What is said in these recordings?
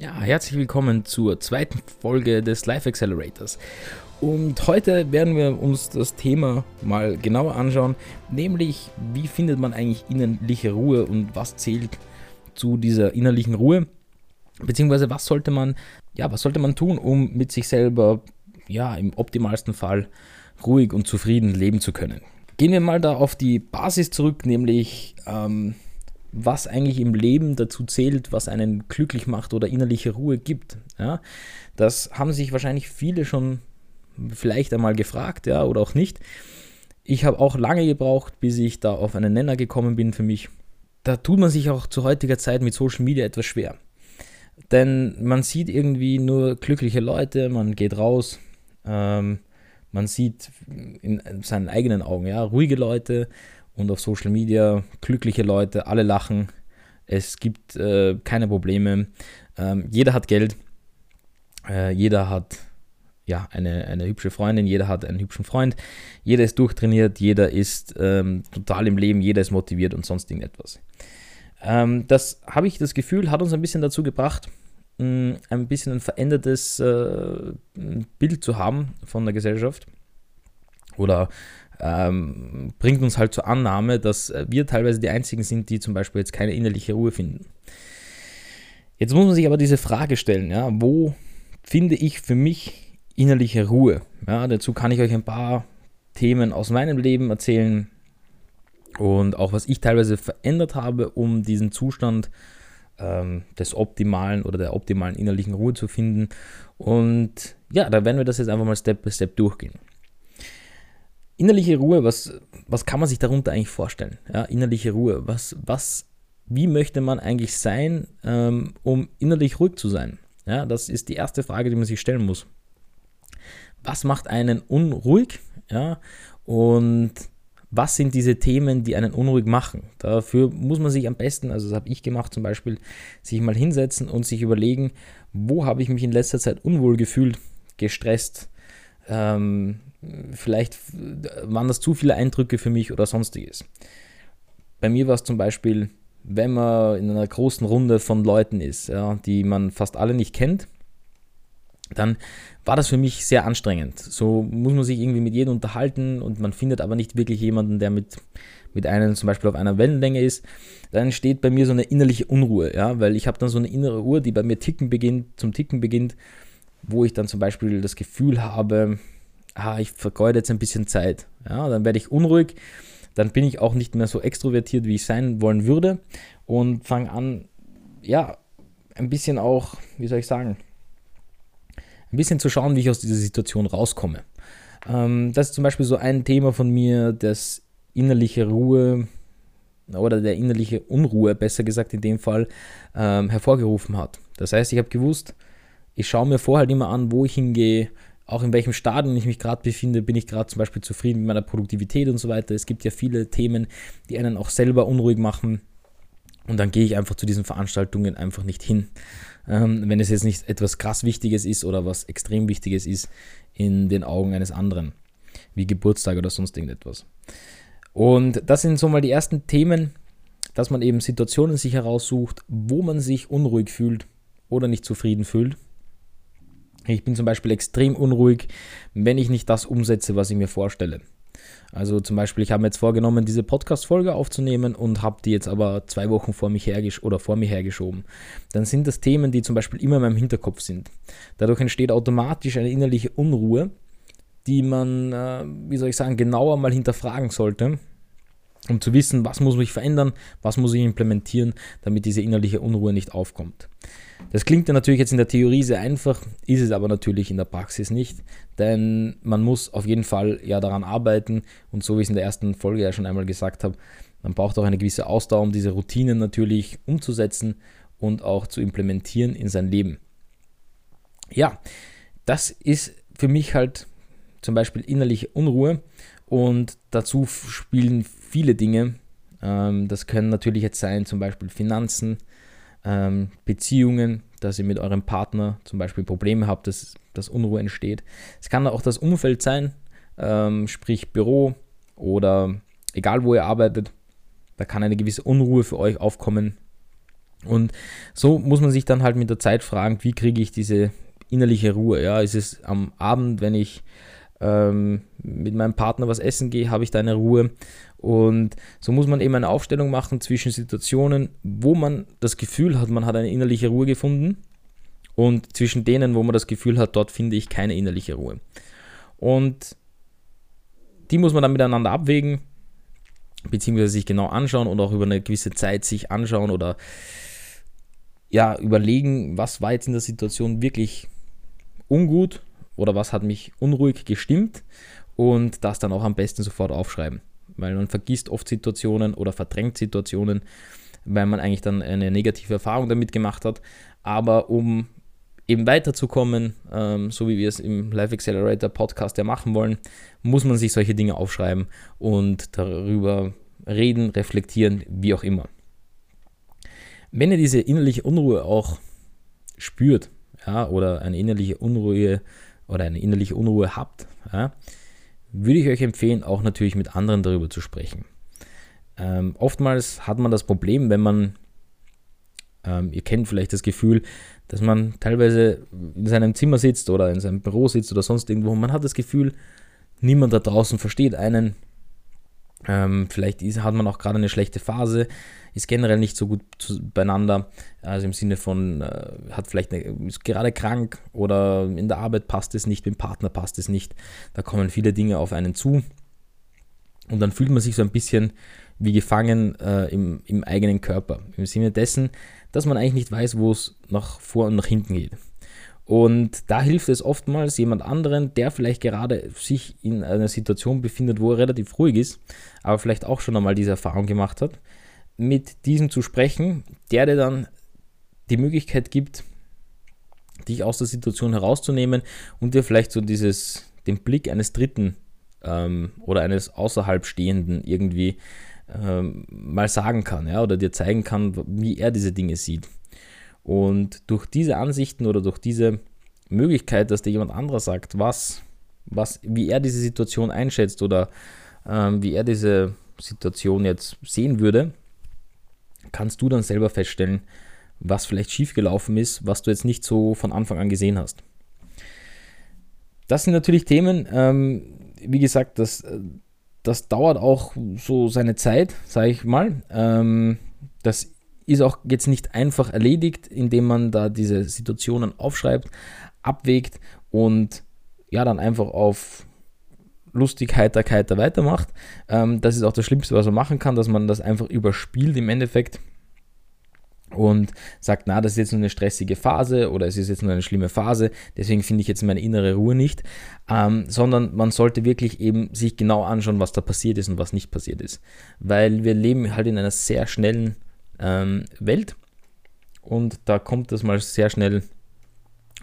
Ja, herzlich willkommen zur zweiten Folge des Life Accelerators. Und heute werden wir uns das Thema mal genauer anschauen, nämlich wie findet man eigentlich innerliche Ruhe und was zählt zu dieser innerlichen Ruhe, beziehungsweise was sollte man, ja, was sollte man tun, um mit sich selber, ja, im optimalsten Fall ruhig und zufrieden leben zu können. Gehen wir mal da auf die Basis zurück, nämlich ähm, was eigentlich im Leben dazu zählt, was einen glücklich macht oder innerliche Ruhe gibt. Ja? Das haben sich wahrscheinlich viele schon vielleicht einmal gefragt, ja, oder auch nicht. Ich habe auch lange gebraucht, bis ich da auf einen Nenner gekommen bin für mich. Da tut man sich auch zu heutiger Zeit mit Social Media etwas schwer. Denn man sieht irgendwie nur glückliche Leute, man geht raus, ähm, man sieht in seinen eigenen Augen, ja, ruhige Leute, und auf Social Media glückliche Leute, alle lachen, es gibt äh, keine Probleme, ähm, jeder hat Geld, äh, jeder hat ja, eine, eine hübsche Freundin, jeder hat einen hübschen Freund, jeder ist durchtrainiert, jeder ist ähm, total im Leben, jeder ist motiviert und sonst irgendetwas. Ähm, das habe ich das Gefühl, hat uns ein bisschen dazu gebracht, mh, ein bisschen ein verändertes äh, Bild zu haben von der Gesellschaft oder ähm, bringt uns halt zur Annahme, dass wir teilweise die Einzigen sind, die zum Beispiel jetzt keine innerliche Ruhe finden. Jetzt muss man sich aber diese Frage stellen, ja, wo finde ich für mich innerliche Ruhe? Ja, dazu kann ich euch ein paar Themen aus meinem Leben erzählen und auch was ich teilweise verändert habe, um diesen Zustand ähm, des optimalen oder der optimalen innerlichen Ruhe zu finden. Und ja, da werden wir das jetzt einfach mal Step by Step durchgehen. Innerliche Ruhe, was, was kann man sich darunter eigentlich vorstellen? Ja, innerliche Ruhe, was, was, wie möchte man eigentlich sein, ähm, um innerlich ruhig zu sein? Ja, das ist die erste Frage, die man sich stellen muss. Was macht einen unruhig? Ja, und was sind diese Themen, die einen unruhig machen? Dafür muss man sich am besten, also das habe ich gemacht zum Beispiel, sich mal hinsetzen und sich überlegen, wo habe ich mich in letzter Zeit unwohl gefühlt, gestresst, ähm, vielleicht waren das zu viele Eindrücke für mich oder sonstiges. Bei mir war es zum Beispiel, wenn man in einer großen Runde von Leuten ist, ja, die man fast alle nicht kennt, dann war das für mich sehr anstrengend. So muss man sich irgendwie mit jedem unterhalten und man findet aber nicht wirklich jemanden, der mit, mit einem zum Beispiel auf einer Wellenlänge ist. Dann entsteht bei mir so eine innerliche Unruhe, ja, weil ich habe dann so eine innere Uhr, die bei mir ticken beginnt, zum Ticken beginnt, wo ich dann zum Beispiel das Gefühl habe, ah, ich vergeude jetzt ein bisschen Zeit. Ja, dann werde ich unruhig, dann bin ich auch nicht mehr so extrovertiert, wie ich sein wollen würde und fange an, ja, ein bisschen auch, wie soll ich sagen, ein bisschen zu schauen, wie ich aus dieser Situation rauskomme. Ähm, das ist zum Beispiel so ein Thema von mir, das innerliche Ruhe oder der innerliche Unruhe, besser gesagt in dem Fall, ähm, hervorgerufen hat. Das heißt, ich habe gewusst, ich schaue mir vorher halt immer an, wo ich hingehe, auch in welchem Stadium ich mich gerade befinde, bin ich gerade zum Beispiel zufrieden mit meiner Produktivität und so weiter. Es gibt ja viele Themen, die einen auch selber unruhig machen. Und dann gehe ich einfach zu diesen Veranstaltungen einfach nicht hin. Ähm, wenn es jetzt nicht etwas krass Wichtiges ist oder was extrem Wichtiges ist in den Augen eines anderen, wie Geburtstag oder sonst irgendetwas. Und das sind so mal die ersten Themen, dass man eben Situationen sich heraussucht, wo man sich unruhig fühlt oder nicht zufrieden fühlt ich bin zum Beispiel extrem unruhig, wenn ich nicht das umsetze, was ich mir vorstelle. Also zum Beispiel, ich habe mir jetzt vorgenommen, diese Podcast-Folge aufzunehmen und habe die jetzt aber zwei Wochen vor, mich hergesch oder vor mir hergeschoben. Dann sind das Themen, die zum Beispiel immer in meinem Hinterkopf sind. Dadurch entsteht automatisch eine innerliche Unruhe, die man, äh, wie soll ich sagen, genauer mal hinterfragen sollte, um zu wissen, was muss ich verändern, was muss ich implementieren, damit diese innerliche Unruhe nicht aufkommt. Das klingt ja natürlich jetzt in der Theorie sehr einfach, ist es aber natürlich in der Praxis nicht, denn man muss auf jeden Fall ja daran arbeiten und so wie ich es in der ersten Folge ja schon einmal gesagt habe, man braucht auch eine gewisse Ausdauer, um diese Routinen natürlich umzusetzen und auch zu implementieren in sein Leben. Ja, das ist für mich halt zum Beispiel innerliche Unruhe und dazu spielen viele Dinge. Ähm, das können natürlich jetzt sein, zum Beispiel Finanzen, ähm, Beziehungen, dass ihr mit eurem Partner zum Beispiel Probleme habt, dass, dass Unruhe entsteht. Es kann auch das Umfeld sein, ähm, sprich Büro oder egal wo ihr arbeitet, da kann eine gewisse Unruhe für euch aufkommen. Und so muss man sich dann halt mit der Zeit fragen, wie kriege ich diese innerliche Ruhe? Ja, ist es am Abend, wenn ich ähm, mit meinem Partner was essen gehe, habe ich da eine Ruhe. Und so muss man eben eine Aufstellung machen zwischen Situationen, wo man das Gefühl hat, man hat eine innerliche Ruhe gefunden und zwischen denen, wo man das Gefühl hat, dort finde ich keine innerliche Ruhe. Und die muss man dann miteinander abwägen, beziehungsweise sich genau anschauen und auch über eine gewisse Zeit sich anschauen oder ja, überlegen, was war jetzt in der Situation wirklich ungut oder was hat mich unruhig gestimmt und das dann auch am besten sofort aufschreiben. Weil man vergisst oft Situationen oder verdrängt Situationen, weil man eigentlich dann eine negative Erfahrung damit gemacht hat. Aber um eben weiterzukommen, ähm, so wie wir es im Life Accelerator Podcast ja machen wollen, muss man sich solche Dinge aufschreiben und darüber reden, reflektieren, wie auch immer. Wenn ihr diese innerliche Unruhe auch spürt, ja, oder eine innerliche Unruhe oder eine innerliche Unruhe habt, ja, würde ich euch empfehlen, auch natürlich mit anderen darüber zu sprechen. Ähm, oftmals hat man das Problem, wenn man, ähm, ihr kennt vielleicht das Gefühl, dass man teilweise in seinem Zimmer sitzt oder in seinem Büro sitzt oder sonst irgendwo. Man hat das Gefühl, niemand da draußen versteht einen. Ähm, vielleicht ist, hat man auch gerade eine schlechte Phase, ist generell nicht so gut zu, beieinander, also im Sinne von, äh, hat vielleicht eine, ist gerade krank oder in der Arbeit passt es nicht, mit dem Partner passt es nicht. Da kommen viele Dinge auf einen zu und dann fühlt man sich so ein bisschen wie gefangen äh, im, im eigenen Körper. Im Sinne dessen, dass man eigentlich nicht weiß, wo es nach vor und nach hinten geht. Und da hilft es oftmals jemand anderen, der vielleicht gerade sich in einer Situation befindet, wo er relativ ruhig ist, aber vielleicht auch schon einmal diese Erfahrung gemacht hat, mit diesem zu sprechen, der dir dann die Möglichkeit gibt, dich aus der Situation herauszunehmen und dir vielleicht so dieses, den Blick eines Dritten ähm, oder eines außerhalb Stehenden irgendwie ähm, mal sagen kann, ja, oder dir zeigen kann, wie er diese Dinge sieht. Und durch diese Ansichten oder durch diese Möglichkeit, dass dir jemand anderer sagt, was, was, wie er diese Situation einschätzt oder ähm, wie er diese Situation jetzt sehen würde, kannst du dann selber feststellen, was vielleicht schiefgelaufen ist, was du jetzt nicht so von Anfang an gesehen hast. Das sind natürlich Themen, ähm, wie gesagt, das das dauert auch so seine Zeit, sage ich mal. Ähm, das ist auch jetzt nicht einfach erledigt, indem man da diese Situationen aufschreibt, abwägt und ja, dann einfach auf lustig, Heiterkeit da weitermacht. Ähm, das ist auch das Schlimmste, was man machen kann, dass man das einfach überspielt im Endeffekt und sagt, na, das ist jetzt nur eine stressige Phase oder es ist jetzt nur eine schlimme Phase, deswegen finde ich jetzt meine innere Ruhe nicht, ähm, sondern man sollte wirklich eben sich genau anschauen, was da passiert ist und was nicht passiert ist. Weil wir leben halt in einer sehr schnellen ähm, Welt und da kommt das mal sehr schnell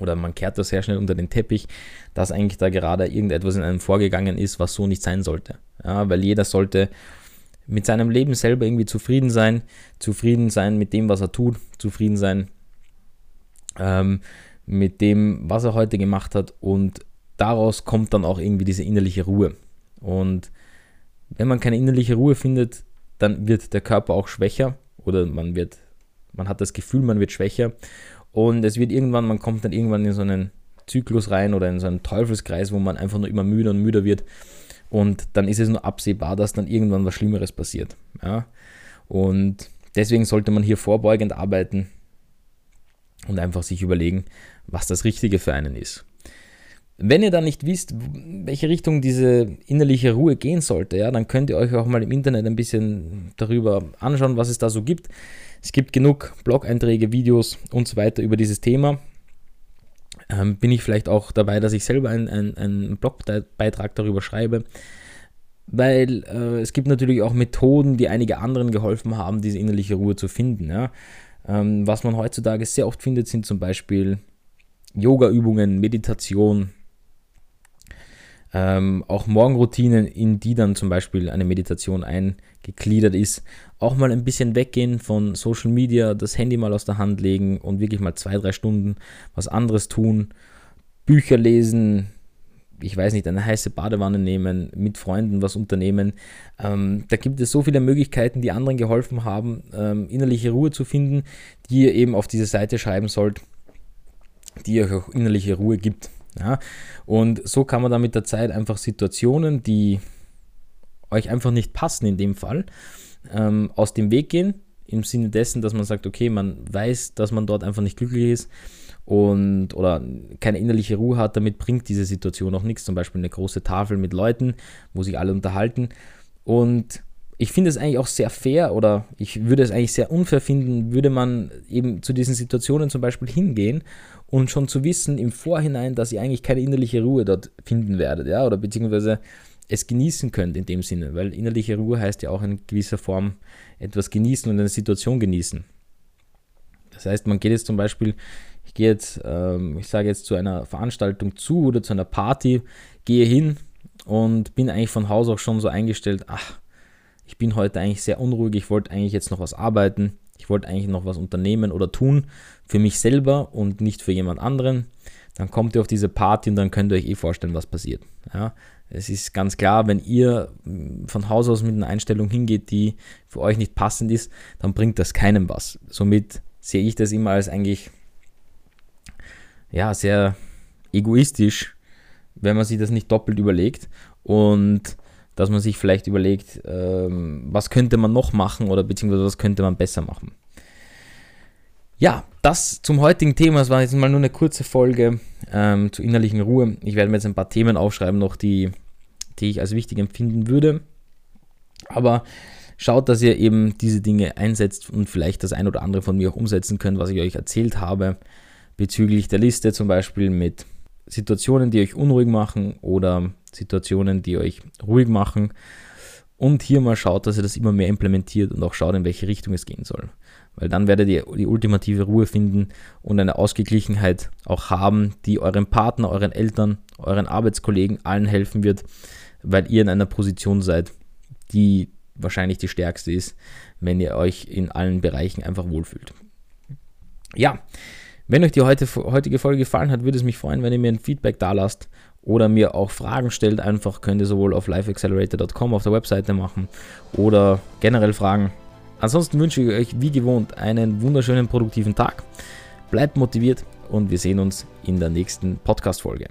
oder man kehrt das sehr schnell unter den Teppich, dass eigentlich da gerade irgendetwas in einem vorgegangen ist, was so nicht sein sollte. Ja, weil jeder sollte mit seinem Leben selber irgendwie zufrieden sein, zufrieden sein mit dem, was er tut, zufrieden sein ähm, mit dem, was er heute gemacht hat und daraus kommt dann auch irgendwie diese innerliche Ruhe. Und wenn man keine innerliche Ruhe findet, dann wird der Körper auch schwächer oder man wird, man hat das Gefühl, man wird schwächer und es wird irgendwann, man kommt dann irgendwann in so einen Zyklus rein oder in so einen Teufelskreis, wo man einfach nur immer müder und müder wird und dann ist es nur absehbar, dass dann irgendwann was Schlimmeres passiert. Ja? Und deswegen sollte man hier vorbeugend arbeiten und einfach sich überlegen, was das Richtige für einen ist. Wenn ihr dann nicht wisst, welche Richtung diese innerliche Ruhe gehen sollte, ja, dann könnt ihr euch auch mal im Internet ein bisschen darüber anschauen, was es da so gibt. Es gibt genug Blog-Einträge, Videos und so weiter über dieses Thema ähm, bin ich vielleicht auch dabei, dass ich selber einen ein Blogbeitrag darüber schreibe. Weil äh, es gibt natürlich auch Methoden, die einige anderen geholfen haben, diese innerliche Ruhe zu finden. Ja? Ähm, was man heutzutage sehr oft findet, sind zum Beispiel Yoga-Übungen, Meditation, ähm, auch Morgenroutinen, in die dann zum Beispiel eine Meditation eingegliedert ist. Auch mal ein bisschen weggehen von Social Media, das Handy mal aus der Hand legen und wirklich mal zwei, drei Stunden was anderes tun. Bücher lesen, ich weiß nicht, eine heiße Badewanne nehmen, mit Freunden was unternehmen. Ähm, da gibt es so viele Möglichkeiten, die anderen geholfen haben, ähm, innerliche Ruhe zu finden, die ihr eben auf diese Seite schreiben sollt, die euch auch innerliche Ruhe gibt. Ja? Und so kann man dann mit der Zeit einfach Situationen, die euch einfach nicht passen in dem Fall, ähm, aus dem Weg gehen, im Sinne dessen, dass man sagt, okay, man weiß, dass man dort einfach nicht glücklich ist und oder keine innerliche Ruhe hat, damit bringt diese Situation auch nichts. Zum Beispiel eine große Tafel mit Leuten, wo sich alle unterhalten. Und ich finde es eigentlich auch sehr fair oder ich würde es eigentlich sehr unfair finden, würde man eben zu diesen Situationen zum Beispiel hingehen und schon zu wissen im Vorhinein, dass ihr eigentlich keine innerliche Ruhe dort finden werdet, ja, oder beziehungsweise es genießen könnt in dem Sinne, weil innerliche Ruhe heißt ja auch in gewisser Form etwas genießen und eine Situation genießen. Das heißt, man geht jetzt zum Beispiel, ich gehe jetzt, ähm, ich sage jetzt zu einer Veranstaltung zu oder zu einer Party, gehe hin und bin eigentlich von Haus auch schon so eingestellt, ach, ich bin heute eigentlich sehr unruhig, ich wollte eigentlich jetzt noch was arbeiten, ich wollte eigentlich noch was unternehmen oder tun für mich selber und nicht für jemand anderen. Dann kommt ihr auf diese Party und dann könnt ihr euch eh vorstellen, was passiert. Ja, es ist ganz klar, wenn ihr mm, von Haus aus mit einer Einstellung hingeht, die für euch nicht passend ist, dann bringt das keinem was. Somit sehe ich das immer als eigentlich ja, sehr egoistisch, wenn man sich das nicht doppelt überlegt und dass man sich vielleicht überlegt, ähm, was könnte man noch machen oder beziehungsweise was könnte man besser machen. Ja, das zum heutigen Thema. Es war jetzt mal nur eine kurze Folge ähm, zur innerlichen Ruhe. Ich werde mir jetzt ein paar Themen aufschreiben, noch die, die ich als wichtig empfinden würde. Aber schaut, dass ihr eben diese Dinge einsetzt und vielleicht das ein oder andere von mir auch umsetzen könnt, was ich euch erzählt habe, bezüglich der Liste zum Beispiel mit Situationen, die euch unruhig machen oder Situationen, die euch ruhig machen. Und hier mal schaut, dass ihr das immer mehr implementiert und auch schaut, in welche Richtung es gehen soll. Weil dann werdet ihr die ultimative Ruhe finden und eine Ausgeglichenheit auch haben, die eurem Partner, euren Eltern, euren Arbeitskollegen, allen helfen wird, weil ihr in einer Position seid, die wahrscheinlich die stärkste ist, wenn ihr euch in allen Bereichen einfach wohlfühlt. Ja, wenn euch die heute, heutige Folge gefallen hat, würde es mich freuen, wenn ihr mir ein Feedback da lasst oder mir auch Fragen stellt. Einfach könnt ihr sowohl auf lifeaccelerator.com auf der Webseite machen oder generell Fragen. Ansonsten wünsche ich euch wie gewohnt einen wunderschönen produktiven Tag. Bleibt motiviert und wir sehen uns in der nächsten Podcast-Folge.